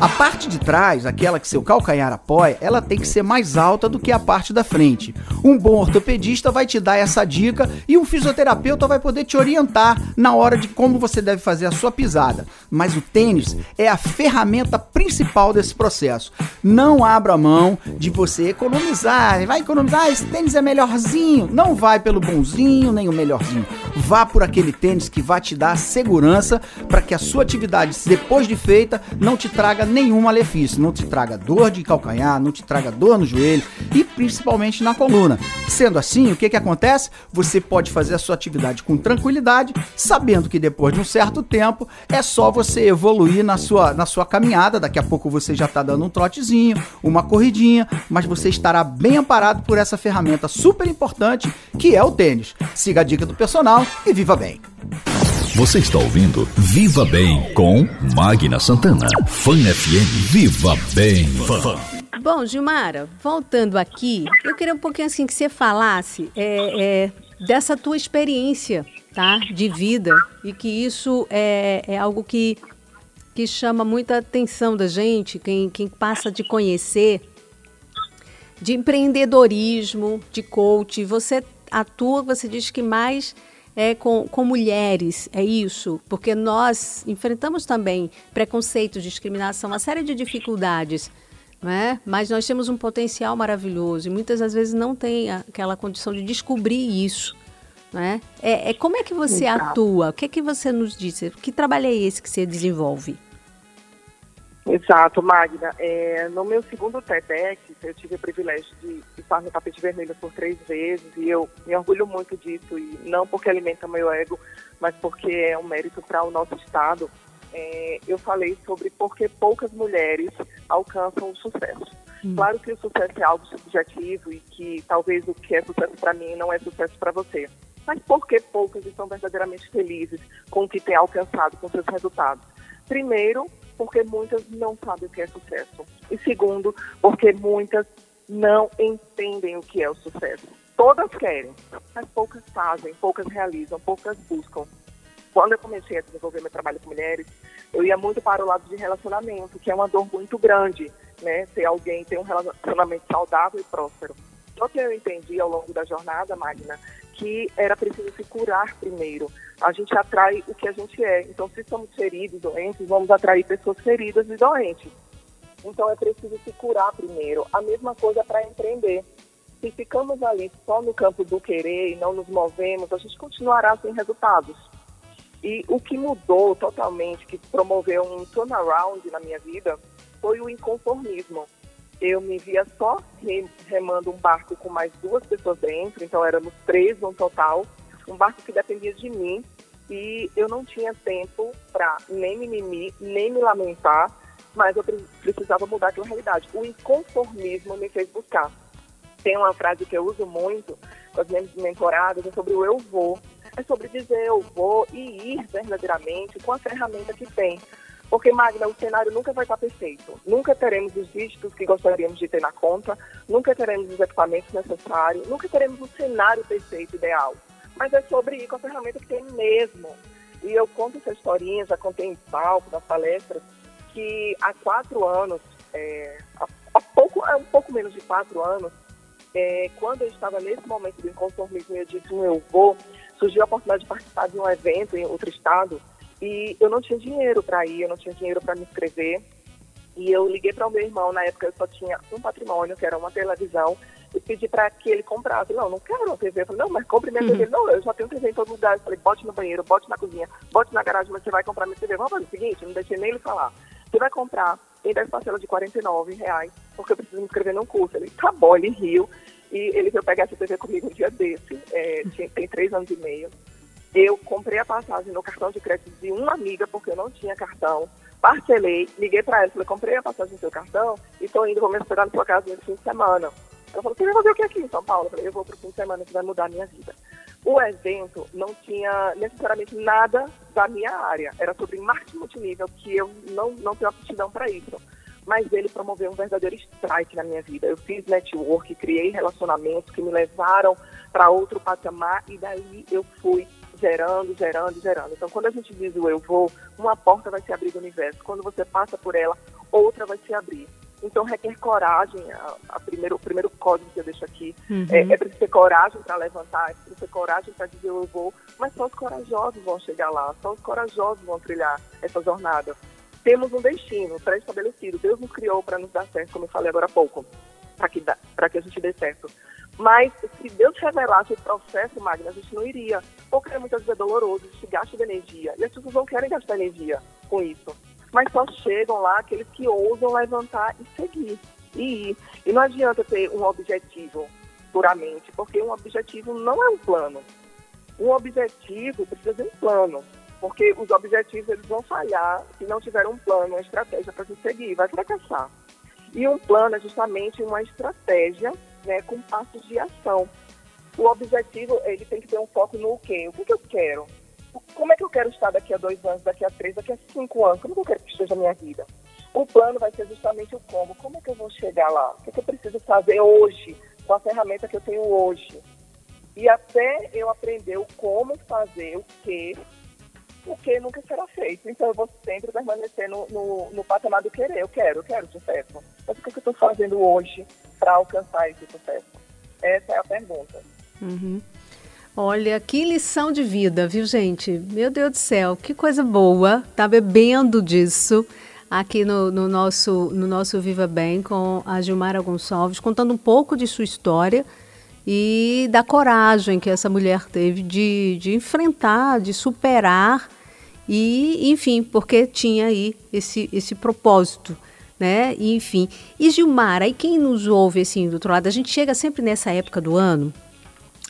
A parte de trás, aquela que seu calcanhar apoia, ela tem que ser mais alta do que a parte da frente. Um bom ortopedista vai te dar essa dica e um fisioterapeuta vai poder te orientar na hora de como você deve fazer a sua pisada. Mas o tênis é a ferramenta principal desse processo. Não abra mão de você economizar. Vai economizar, esse tênis é melhorzinho. Não vai pelo bonzinho nem o melhorzinho. Vá por aquele tênis que vai te dar segurança para que a sua atividade, depois de feita, não te traga nenhum malefício, não te traga dor de calcanhar, não te traga dor no joelho e principalmente na coluna. Sendo assim, o que, que acontece? Você pode fazer a sua atividade com tranquilidade, sabendo que depois de um certo tempo é só você evoluir na sua, na sua caminhada. Daqui a pouco você já está dando um trotezinho, uma corridinha, mas você estará bem amparado por essa ferramenta super importante que é o tênis. Siga a dica do personal e viva bem! Você está ouvindo Viva Bem com Magna Santana. Fan FM Viva Bem. Bom, Gilmara, voltando aqui, eu queria um pouquinho assim que você falasse é, é, dessa tua experiência, tá? De vida e que isso é, é algo que, que chama muita atenção da gente, quem, quem passa te conhecer, de empreendedorismo, de coach. Você atua, você diz que mais é, com, com mulheres, é isso? Porque nós enfrentamos também preconceito, discriminação, uma série de dificuldades, né? mas nós temos um potencial maravilhoso e muitas das vezes não tem aquela condição de descobrir isso. Né? É, é como é que você Exato. atua? O que é que você nos disse? Que trabalho é esse que você desenvolve? Exato, Magna. É, no meu segundo TEDx, eu tive o privilégio de no tapete vermelho por três vezes e eu me orgulho muito disso, e não porque alimenta meu ego, mas porque é um mérito para o nosso Estado. É, eu falei sobre por que poucas mulheres alcançam o sucesso. Hum. Claro que o sucesso é algo subjetivo e que talvez o que é sucesso para mim não é sucesso para você. Mas por que poucas estão verdadeiramente felizes com o que têm alcançado, com seus resultados? Primeiro, porque muitas não sabem o que é sucesso. E segundo, porque muitas não entendem o que é o sucesso. Todas querem, mas poucas fazem, poucas realizam, poucas buscam. Quando eu comecei a desenvolver meu trabalho com mulheres, eu ia muito para o lado de relacionamento, que é uma dor muito grande, né? Ter alguém, ter um relacionamento saudável e próspero. Só que eu entendi ao longo da jornada, Magna, que era preciso se curar primeiro. A gente atrai o que a gente é. Então, se somos feridos, doentes, vamos atrair pessoas feridas e doentes. Então, é preciso se curar primeiro. A mesma coisa para empreender. Se ficamos ali só no campo do querer e não nos movemos, a gente continuará sem resultados. E o que mudou totalmente, que promoveu um turnaround na minha vida, foi o inconformismo eu me via só remando um barco com mais duas pessoas dentro, então éramos três no total, um barco que dependia de mim e eu não tinha tempo para nem mimimi, nem me lamentar, mas eu precisava mudar aquela realidade. O inconformismo me fez buscar. Tem uma frase que eu uso muito com as minhas mentoradas, é sobre o eu vou. É sobre dizer eu vou e ir verdadeiramente com a ferramenta que tem. Porque, Magna, o cenário nunca vai estar perfeito. Nunca teremos os dígitos que gostaríamos de ter na conta, nunca teremos os equipamentos necessários, nunca teremos o cenário perfeito, ideal. Mas é sobre ir com a ferramenta que tem mesmo. E eu conto essa historinha, já contei em palco, nas palestras, que há quatro anos, é, há, pouco, há um pouco menos de quatro anos, é, quando eu estava nesse momento do inconformismo e eu disse, eu vou, surgiu a oportunidade de participar de um evento em outro estado, e eu não tinha dinheiro para ir, eu não tinha dinheiro para me inscrever. E eu liguei para o meu irmão, na época eu só tinha um patrimônio, que era uma televisão, e pedi para que ele comprasse. Não, não quero uma TV. Eu falei, não, mas compre minha uhum. TV. Não, eu já tenho TV em todo lugar. Eu falei, bote no banheiro, bote na cozinha, bote na garagem, mas você vai comprar minha TV. Vamos fazer o seguinte, não deixei nem ele falar. Você vai comprar em 10 parcelas de 49 reais, porque eu preciso me inscrever num curso. Ele, tá bom, ele riu. E ele veio pegar essa TV comigo um dia desse. É, tinha, tem três anos e meio. Eu comprei a passagem no cartão de crédito de uma amiga, porque eu não tinha cartão. Parcelei, liguei para ela, falei, comprei a passagem no seu cartão e estou indo, vou me esperar na sua casa nesse fim de semana. Ela falou, você vai fazer o que aqui em São Paulo? Eu falei, eu vou para o fim de semana que vai mudar a minha vida. O evento não tinha necessariamente nada da minha área, era sobre marketing multinível, que eu não, não tenho aptidão para isso. Mas ele promoveu um verdadeiro strike na minha vida. Eu fiz network, criei relacionamentos que me levaram para outro patamar e daí eu fui gerando, gerando, gerando. Então, quando a gente diz o eu vou, uma porta vai se abrir do universo. Quando você passa por ela, outra vai se abrir. Então, requer coragem. A, a primeiro, o primeiro código que eu deixo aqui Uhum. é, é preciso ter coragem para levantar, é preciso ter coragem para dizer eu vou. Mas só os corajosos vão chegar lá, só os corajosos vão trilhar essa jornada. Temos um destino pré-estabelecido. Deus nos criou para nos dar certo, como eu falei agora há pouco, para que, pra que a gente dê certo. Mas se Deus revelasse esse processo, Magna, a gente não iria. Porque muitas vezes é doloroso, a gente gasta de energia. E as pessoas não querem gastar energia com isso. Mas só chegam lá aqueles que ousam levantar e seguir. E ir. E não adianta ter um objetivo puramente, porque um objetivo não é um plano. Um objetivo precisa de um plano. Porque os objetivos eles vão falhar se não tiver um plano, uma estratégia para se seguir, vai fracassar. E um plano é justamente uma estratégia né, com passos de ação. O objetivo ele tem que ter um foco no quê? O que, que eu quero? Como é que eu quero estar daqui a dois anos, daqui a três, daqui a cinco anos? Como é que eu quero que esteja a minha vida? O plano vai ser justamente o como. Como é que eu vou chegar lá? O que, que eu preciso fazer hoje, com a ferramenta que eu tenho hoje? E até eu aprender o como fazer, o que, o que nunca será feito. Então eu vou sempre permanecer no, no, no patamar do querer. Eu quero, eu quero sucesso. Mas o que, que eu estou fazendo hoje para alcançar esse sucesso? Essa é a pergunta. Uhum. Olha, que lição de vida, viu, gente? Meu Deus do céu, que coisa boa. Tá bebendo disso aqui no, no nosso, no nosso Viva Bem com a Gilmara Gonçalves, contando um pouco de sua história e da coragem que essa mulher teve de, de enfrentar, de superar e, enfim, porque tinha aí esse, esse propósito, né? Enfim. E Gilmara, e quem nos ouve assim do outro lado, a gente chega sempre nessa época do ano,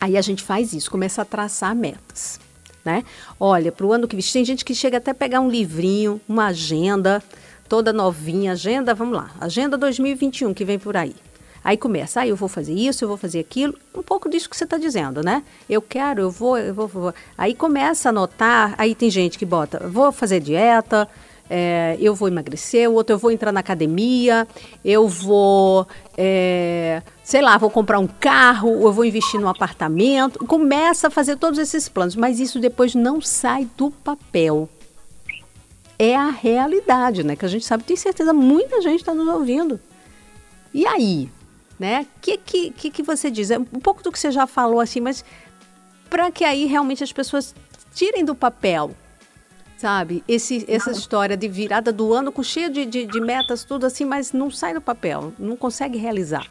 aí a gente faz isso, começa a traçar metas, né? Olha, para o ano que vem, tem gente que chega até pegar um livrinho, uma agenda, toda novinha, agenda, vamos lá, agenda 2021 que vem por aí. Aí começa, ah, eu vou fazer isso, eu vou fazer aquilo, um pouco disso que você está dizendo, né? Eu quero, eu vou, eu vou, vou. Aí começa a anotar, aí tem gente que bota, vou fazer dieta, é, eu vou emagrecer, o outro eu vou entrar na academia, eu vou, é, sei lá, vou comprar um carro, eu vou investir num apartamento. Começa a fazer todos esses planos, mas isso depois não sai do papel. É a realidade, né? Que a gente sabe, tem certeza, muita gente está nos ouvindo. E aí, né? O que, que, que, que você diz? É um pouco do que você já falou, assim, mas para que aí realmente as pessoas tirem do papel, sabe? Esse, essa história de virada do ano com cheio de, de, de metas, tudo assim, mas não sai do papel, não consegue realizar.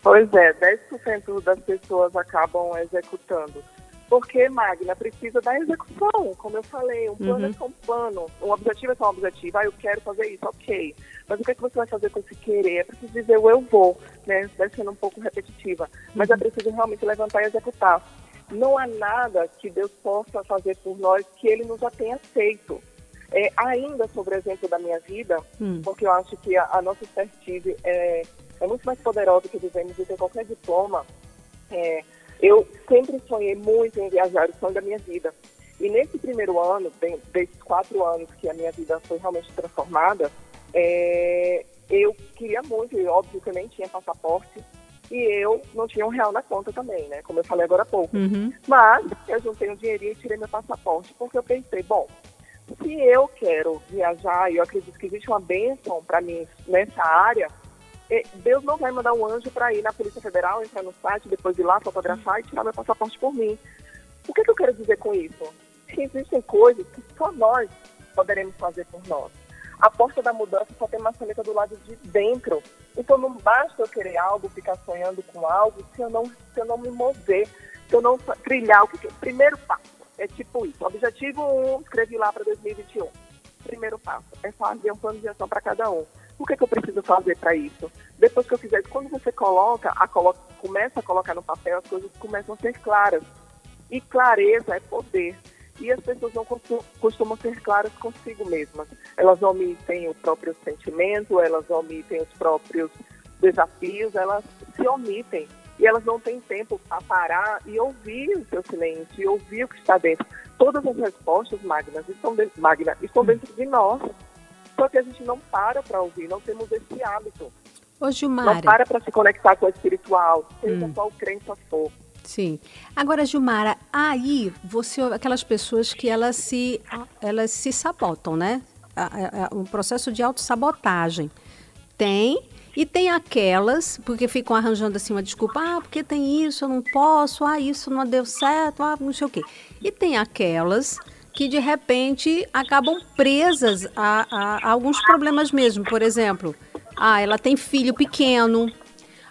Pois é, 10% das pessoas acabam executando. Porque, Magna, precisa da execução, como eu falei, um plano Uhum. é só um plano, um objetivo é só um objetivo, ah, eu quero fazer isso, ok. Mas o que, é que você vai fazer com esse querer? É preciso dizer o eu vou, né? Deve sendo um pouco repetitiva, mas é preciso realmente levantar e executar. Não há nada que Deus possa fazer por nós que Ele nos já tenha feito. É, ainda sobre o exemplo da minha vida, Hum. porque eu acho que a, a nossa expertise é, é muito mais poderosa que vivemos do que qualquer diploma. É, eu sempre sonhei muito em viajar, o sonho da minha vida. E nesse primeiro ano, bem, desses quatro anos que a minha vida foi realmente transformada, é, eu queria muito, e óbvio que eu nem tinha passaporte, e eu não tinha um real na conta também, né? Como eu falei agora há pouco. Uhum. Mas eu juntei um dinheirinho e tirei meu passaporte, porque eu pensei, bom, se eu quero viajar, e eu acredito que existe uma bênção para mim nessa área, eh, Deus não vai mandar um anjo para ir na Polícia Federal, entrar no site, depois ir lá fotografar e tirar meu passaporte por mim. O que, que eu quero dizer com isso? Que existem coisas que só nós poderemos fazer por nós. A porta da mudança só tem maçaneta do lado de dentro. Então não basta eu querer algo, ficar sonhando com algo, se eu não, se eu não me mover, se eu não trilhar. O que primeiro passo é tipo isso. Objetivo 1, um, escrevi lá para 2021. Primeiro passo é fazer um plano de ação para cada um. O que, que eu preciso fazer para isso? Depois que eu fizer quando você coloca, a colo começa a colocar no papel, as coisas começam a ser claras. E clareza é poder. E as pessoas não costu- costumam ser claras consigo mesmas. Elas omitem o próprio sentimento, elas omitem os próprios desafios, elas se omitem. e elas não têm tempo para parar e ouvir o seu silêncio, e ouvir o que está dentro. Todas as respostas, Magna, estão dentro, Magna, estão dentro de nós. Só que a gente não para para ouvir, não temos esse hábito. Ô, Gilmara. Não para para se conectar com o espiritual, seja Hum. qual crença for. Sim. Agora, Gilmara, aí você aquelas pessoas que elas se elas se sabotam, né? Um processo de autossabotagem. Tem e tem aquelas porque ficam arranjando assim uma desculpa, ah, porque tem isso, eu não posso, ah, isso não deu certo, ah, não sei o quê. E tem aquelas que de repente acabam presas a, a- a alguns problemas mesmo. Por exemplo, ah, ela tem filho pequeno,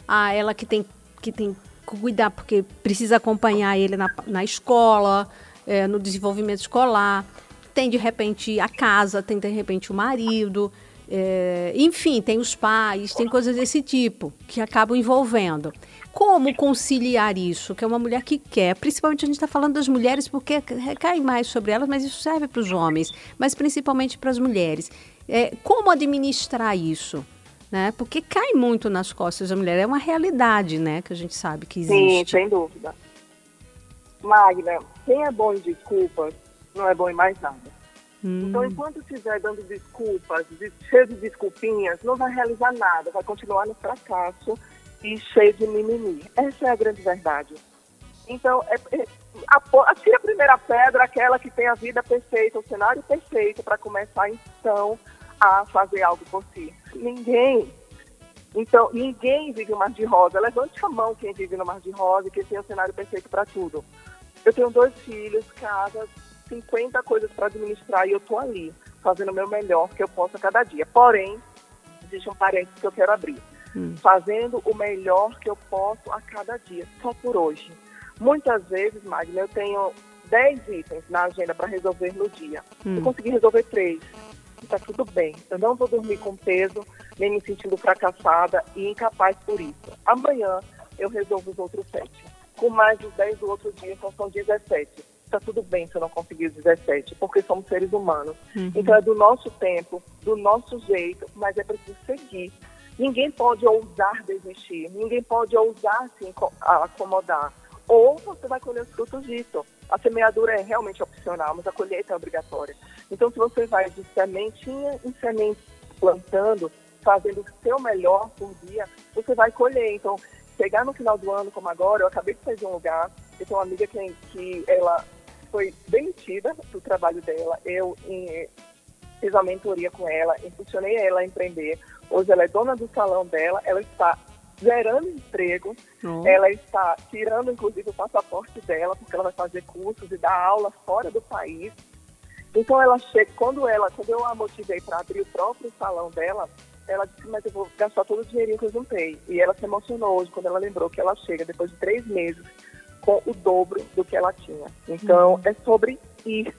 ah, ela que tem que tem cuidar porque precisa acompanhar ele na, na escola, eh, no desenvolvimento escolar. Tem de repente a casa, tem de repente o marido, eh, enfim, tem os pais, tem coisas desse tipo que acabam envolvendo. Como conciliar isso? Que é uma mulher que quer, principalmente a gente está falando das mulheres porque recai mais sobre elas, mas isso serve para os homens, mas principalmente para as mulheres. Eh, como administrar isso? Né? Porque cai muito nas costas da mulher. É uma realidade, né? Que a gente sabe que Sim, existe. sem dúvida. Magna, quem é bom em desculpas não é bom em mais nada. Hum. Então, enquanto estiver dando desculpas, de- cheio de desculpinhas, não vai realizar nada, vai continuar no fracasso e cheio de mimimi. Essa é a grande verdade. Então, é, é, atira a primeira pedra, aquela que tem a vida perfeita, o cenário perfeito, para começar, então, a fazer algo por si. Ninguém então, ninguém vive um mar de rosa. Levante a mão quem vive no mar de rosa que tem o cenário perfeito para tudo. Eu tenho dois filhos, casa, 50 coisas para administrar e eu tô ali, fazendo o meu melhor que eu posso a cada dia. Porém, existe um parênteses que eu quero abrir. Fazendo o melhor que eu posso a cada dia, só por hoje. Muitas vezes, Magna, eu tenho 10 itens na agenda para resolver no dia. Hum. Eu consegui resolver três. Está tudo bem. Eu não vou dormir com peso, nem me sentindo fracassada e incapaz por isso. Amanhã eu resolvo os outros sete. Com mais os 10 do outro dia, então são 17. Está tudo bem se eu não conseguir os 17, porque somos seres humanos. Uhum. Então é do nosso tempo, do nosso jeito, mas é preciso seguir. Ninguém pode ousar desistir, ninguém pode ousar se acomodar. Ou você vai colher os frutos disso. A semeadura é realmente opcional, mas a colheita é obrigatória. Então, se você vai de sementinha em semente plantando, fazendo o seu melhor por dia, você vai colher. Então, chegar no final do ano, como agora, eu acabei de sair de um lugar, eu tenho uma amiga que, que ela foi demitida do trabalho dela, eu em, fiz uma mentoria com ela, impulsionei ela a empreender. Hoje ela é dona do salão dela, ela está gerando emprego, Oh. ela está tirando inclusive o passaporte dela, porque ela vai fazer cursos e dar aula fora do país. Então ela chega, quando ela, quando eu a motivei para abrir o próprio salão dela, ela disse, mas eu vou gastar todo o dinheirinho que eu juntei. E ela se emocionou hoje quando ela lembrou que ela chega depois de três meses com o dobro do que ela tinha. Então é sobre ir.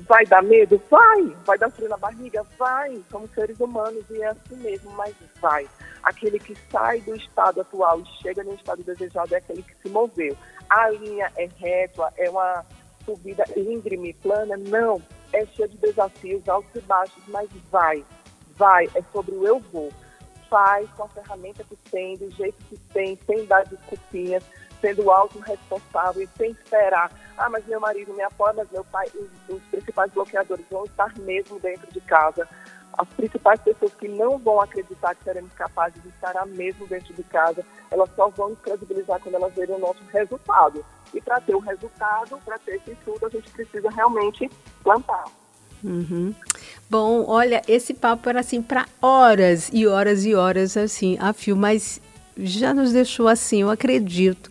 Vai dar medo? Vai. Vai dar frio na barriga? Vai. Somos seres humanos e é assim mesmo, mas vai. Aquele que sai do estado atual e chega no estado desejado é aquele que se moveu. A linha é rétua, é uma subida íngreme, plana? Não. É cheia de desafios, altos e baixos, mas vai. Vai. É sobre o eu vou. Faz com a ferramenta que tem, do jeito que tem, sem dar desculpinhas, sendo autorresponsável e sem esperar. Ah, mas meu marido me apoia, mas meu pai, os, os principais bloqueadores vão estar mesmo dentro de casa. As principais pessoas que não vão acreditar que seremos capazes de estar mesmo dentro de casa, elas só vão nos credibilizar quando elas verem o nosso resultado. E para ter o resultado, para ter esse tudo, a gente precisa realmente plantar. Uhum. Bom, olha, esse papo era assim para horas e horas e horas assim a fio, mas já nos deixou assim, eu acredito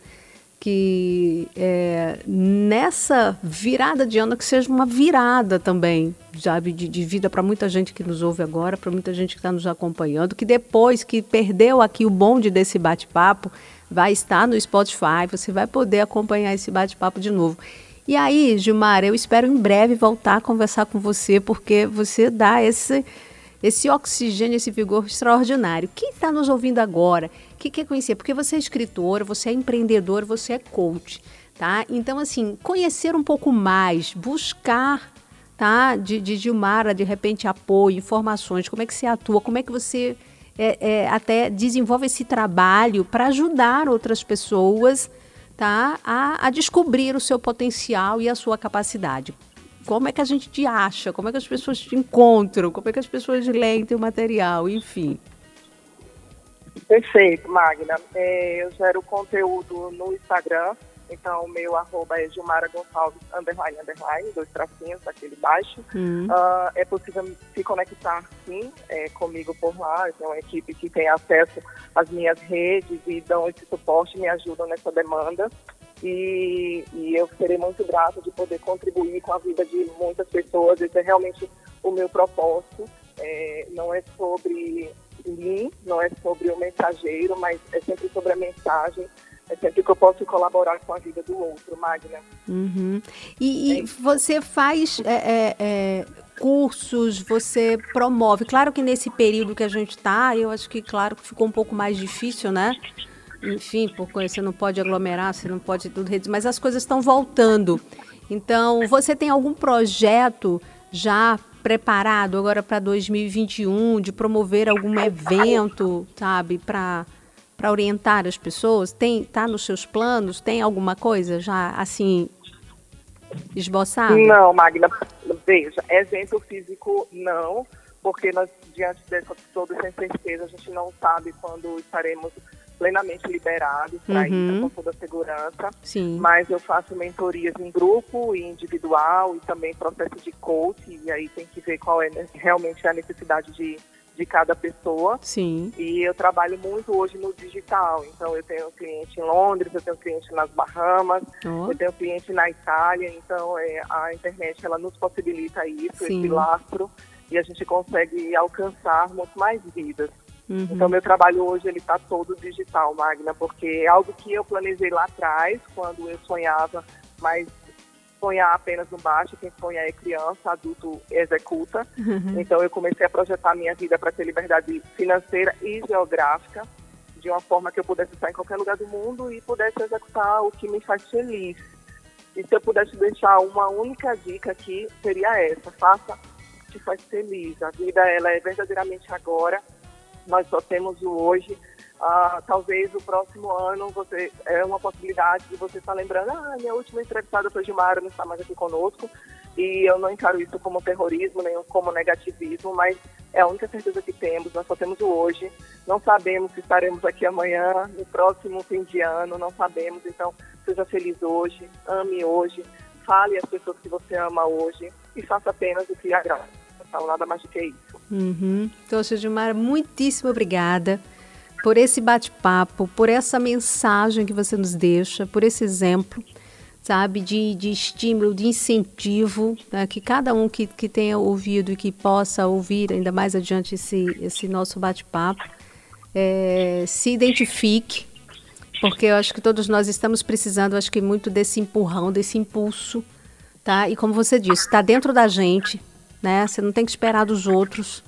que é, nessa virada de ano que seja uma virada também, sabe, de, de vida para muita gente que nos ouve agora, para muita gente que está nos acompanhando, que depois que perdeu aqui o bonde desse bate-papo, vai estar no Spotify, você vai poder acompanhar esse bate-papo de novo. E aí, Gilmar, eu espero em breve voltar a conversar com você, porque você dá esse, esse oxigênio, esse vigor extraordinário. Quem está nos ouvindo agora, que quer conhecer? Porque você é escritora, você é empreendedor, você é coach, tá? Então, assim, conhecer um pouco mais, buscar, tá? De, de Gilmara, de repente, apoio, informações, como é que você atua, como é que você é, é, até desenvolve esse trabalho para ajudar outras pessoas tá, a, a descobrir o seu potencial e a sua capacidade. Como é que a gente te acha? Como é que as pessoas te encontram? Como é que as pessoas leem teu material? Enfim. Perfeito, Magna. É, eu gero conteúdo no Instagram, então o meu arroba é Gilmara Gonçalves, underline, underline, dois tracinhos, aquele baixo. Hum. Uh, é possível se conectar, sim, é, comigo por lá. Eu tenho uma equipe que tem acesso às minhas redes e dão esse suporte, me ajudam nessa demanda. E, e eu serei muito grata de poder contribuir com a vida de muitas pessoas. Esse é realmente o meu propósito. É, não é sobre mim, não é sobre o mensageiro, mas é sempre sobre a mensagem, é sempre que eu posso colaborar com a vida do outro, Magna. Uhum. E, e você faz é, é, é, cursos, você promove. Claro que nesse período que a gente está, eu acho que, claro, que ficou um pouco mais difícil, né? Enfim, porque você não pode aglomerar, você não pode tudo, mas as coisas estão voltando. Então, você tem algum projeto já preparado agora para 2021 de promover algum evento, sabe, para para orientar as pessoas? Tem tá nos seus planos? Tem alguma coisa já assim esboçada? Não, Magna. Veja, evento físico não, porque nós diante dessa toda essa incerteza a gente não sabe quando estaremos plenamente liberados para Uhum. isso, com toda a segurança. Sim. Mas eu faço mentorias em grupo e individual e também processo de coach, e aí tem que ver qual é realmente a necessidade de, de cada pessoa. Sim. E eu trabalho muito hoje no digital, então eu tenho cliente em Londres, eu tenho cliente nas Bahamas, eu tenho cliente na Itália, então é, a internet ela nos possibilita isso, Sim. esse lastro, e a gente consegue alcançar muito mais vidas. Uhum. Então, meu trabalho hoje ele está todo digital, Magna, porque é algo que eu planejei lá atrás, quando eu sonhava, mas sonhar apenas no baixo, quem sonha é criança, adulto executa. Uhum. Então, eu comecei a projetar minha vida para ter liberdade financeira e geográfica, de uma forma que eu pudesse estar em qualquer lugar do mundo e pudesse executar o que me faz feliz. E se eu pudesse deixar uma única dica aqui, seria essa: faça o que te faz feliz. A vida ela é verdadeiramente agora nós só temos o hoje. Ah, talvez o próximo ano você é uma possibilidade de você estar lembrando, ah, minha última entrevistada foi Gilmara, não está mais aqui conosco. E eu não encaro isso como terrorismo, nem como negativismo, mas é a única certeza que temos, nós só temos o hoje. Não sabemos se estaremos aqui amanhã, no próximo fim de ano, não sabemos. Então, seja feliz hoje, ame hoje, fale às pessoas que você ama hoje e faça apenas o que agrada. Não nada mais do que isso. Uhum. Então, Gilmar, muitíssimo obrigada por esse bate-papo, por essa mensagem que você nos deixa, por esse exemplo, sabe, de, de estímulo, de incentivo, né, que cada um que, que tenha ouvido e que possa ouvir ainda mais adiante esse, esse nosso bate-papo, é, se identifique, porque eu acho que todos nós estamos precisando, acho que muito desse empurrão, desse impulso, tá? E como você disse, está dentro da gente, né? Você não tem que esperar dos outros,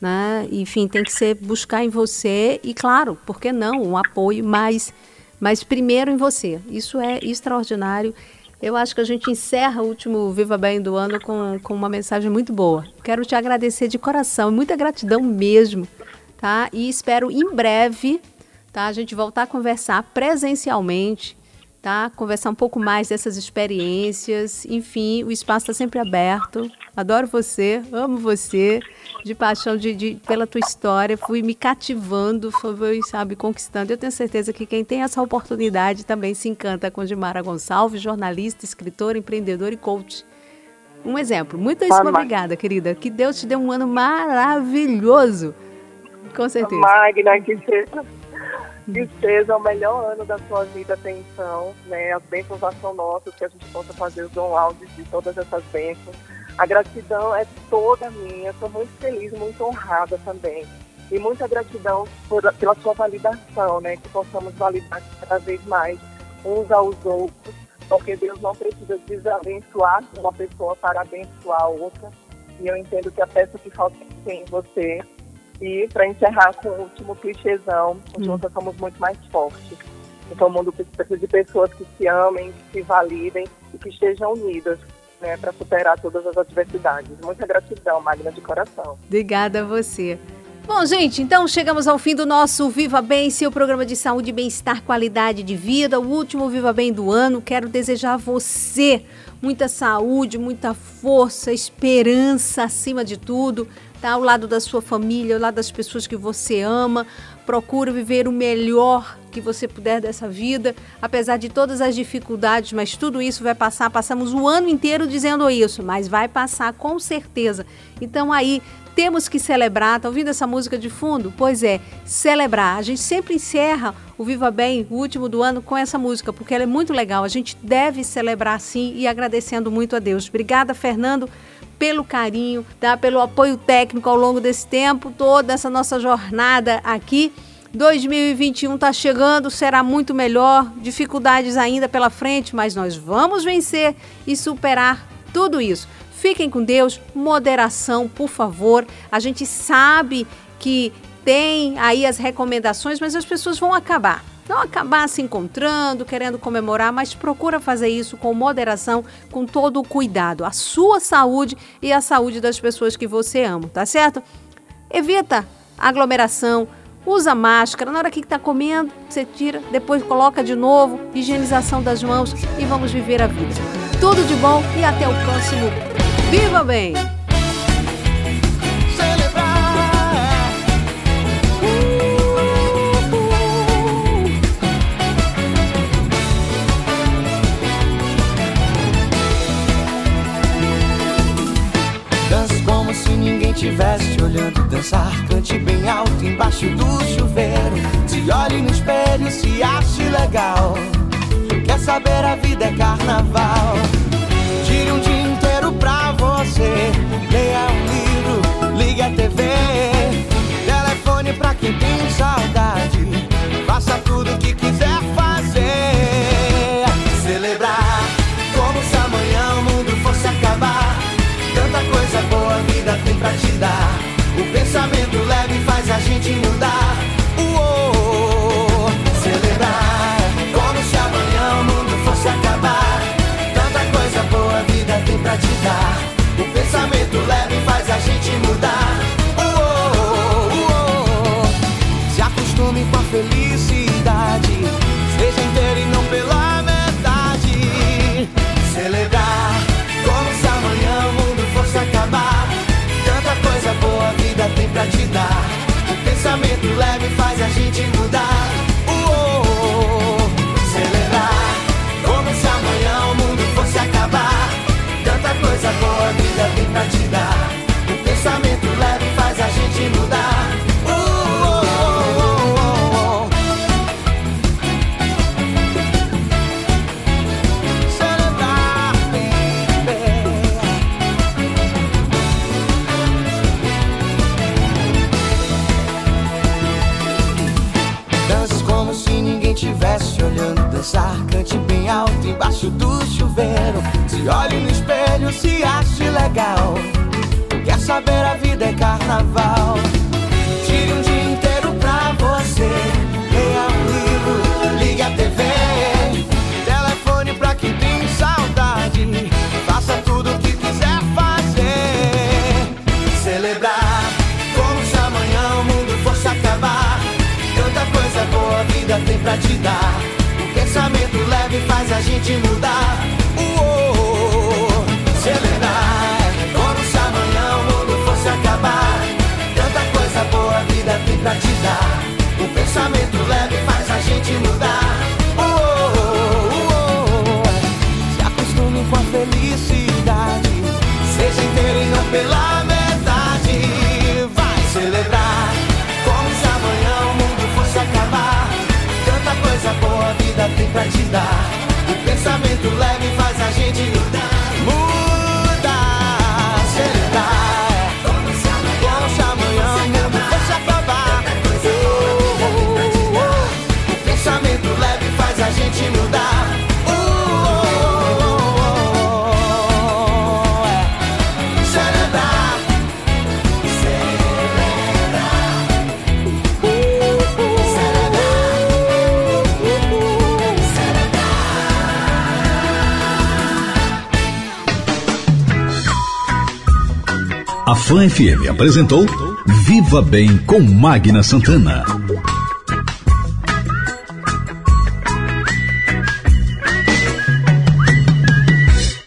né? Enfim, tem que ser buscar em você e, claro, por que não, um apoio, mas, mas primeiro em você. Isso é extraordinário. Eu acho que a gente encerra o último Viva Bem do ano com, com uma mensagem muito boa. Quero te agradecer de coração, muita gratidão mesmo, tá? E espero em breve, tá? A gente voltar a conversar presencialmente, tá? Conversar um pouco mais dessas experiências. Enfim, o espaço está sempre aberto. Adoro você, amo você, de paixão de, de- pela tua história. Fui me cativando, fui, sabe, conquistando. Eu tenho certeza que quem tem essa oportunidade também se encanta com Dimara Gonçalves, jornalista, escritora, empreendedor e coach. Um exemplo. Muitíssimo Amém. obrigada, querida. Que Deus te dê um ano maravilhoso. Com certeza. Magna, que seja, que seja o melhor ano da sua vida, atenção, né? As bênçãos já são nossas, que a gente possa fazer os downloads de todas essas bênçãos. A gratidão é toda minha, estou muito feliz, muito honrada também. E muita gratidão por, pela sua validação, né? Que possamos validar cada vez mais uns aos outros, porque Deus não precisa desabençoar uma pessoa para abençoar a outra. E eu entendo que a peça que falta tem em você e para encerrar com o último clichêzão, juntas somos muito mais fortes. Então o mundo precisa de pessoas que se amem, que se validem e que estejam unidas né, para superar todas as adversidades. Muita gratidão, Magna de coração. Obrigada a você. Bom, gente, então chegamos ao fim do nosso Viva Bem, seu programa de saúde, bem-estar, qualidade de vida, o último Viva Bem do ano. Quero desejar a você muita saúde, muita força, esperança acima de tudo, tá? Ao lado da sua família, ao lado das pessoas que você ama. Procure viver o melhor que você puder dessa vida, apesar de todas as dificuldades, mas tudo isso vai passar. Passamos o ano inteiro dizendo isso, mas vai passar com certeza. Então aí temos que celebrar. Tá ouvindo essa música de fundo? Pois é, celebrar. A gente sempre encerra o Viva Bem, o último do ano, com essa música, porque ela é muito legal. A gente deve celebrar sim e agradecendo muito a Deus. Obrigada, Fernando, pelo carinho, tá? pelo apoio técnico ao longo desse tempo, toda essa nossa jornada aqui. 2021 está chegando, será muito melhor, dificuldades ainda pela frente, mas nós vamos vencer e superar tudo isso. Fiquem com Deus, moderação, por favor. A gente sabe que tem aí as recomendações, mas as pessoas vão acabar. Não acabar se encontrando, querendo comemorar, mas procura fazer isso com moderação, com todo o cuidado. A sua saúde e a saúde das pessoas que você ama, tá certo? Evita aglomeração, usa máscara. Na hora que está comendo, você tira, depois coloca de novo, higienização das mãos e vamos viver a vida. Tudo de bom e até o próximo Viva Bem! Tivesse olhando dançar. Cante bem alto embaixo do chuveiro. Se olhe no espelho, se ache legal. Quer saber, a vida é carnaval. Tire um dia inteiro pra você. Leia um livro, ligue a TV. Telefone pra quem tem saudade. Gente mudar. Uou, celebrar como se amanhã o mundo fosse acabar. Tanta coisa boa a vida tem pra te dar. O pensamento leve faz a gente mudar. Uou, uou, se acostume com a felicidade. Seja inteiro e não pela metade. Celebrar como se amanhã o mundo fosse acabar. Tanta coisa boa a vida tem pra te dar. O pensamento leve alto embaixo do chuveiro. Se olhe no espelho, se ache legal. Quer saber, a vida é carnaval. Tire um dia inteiro pra você. Leia um livro, ligue a TV. Telefone pra quem tem saudade. Faça tudo o que quiser fazer. Celebrar como se amanhã o mundo fosse acabar. Tanta coisa boa a vida tem pra te dar. Gente mudar. Uou, celebrar como se amanhã o mundo fosse acabar. Tanta coisa boa a vida tem pra te dar. O pensamento leve faz a gente mudar. Uou, uou, se acostume com a felicidade. Seja inteiro e não pela metade. Vai celebrar como se amanhã o mundo fosse acabar. Tanta coisa boa a vida tem pra te dar. Pensamento leve faz a gente mudar. Fã FM apresentou Viva Bem com Magna Santana.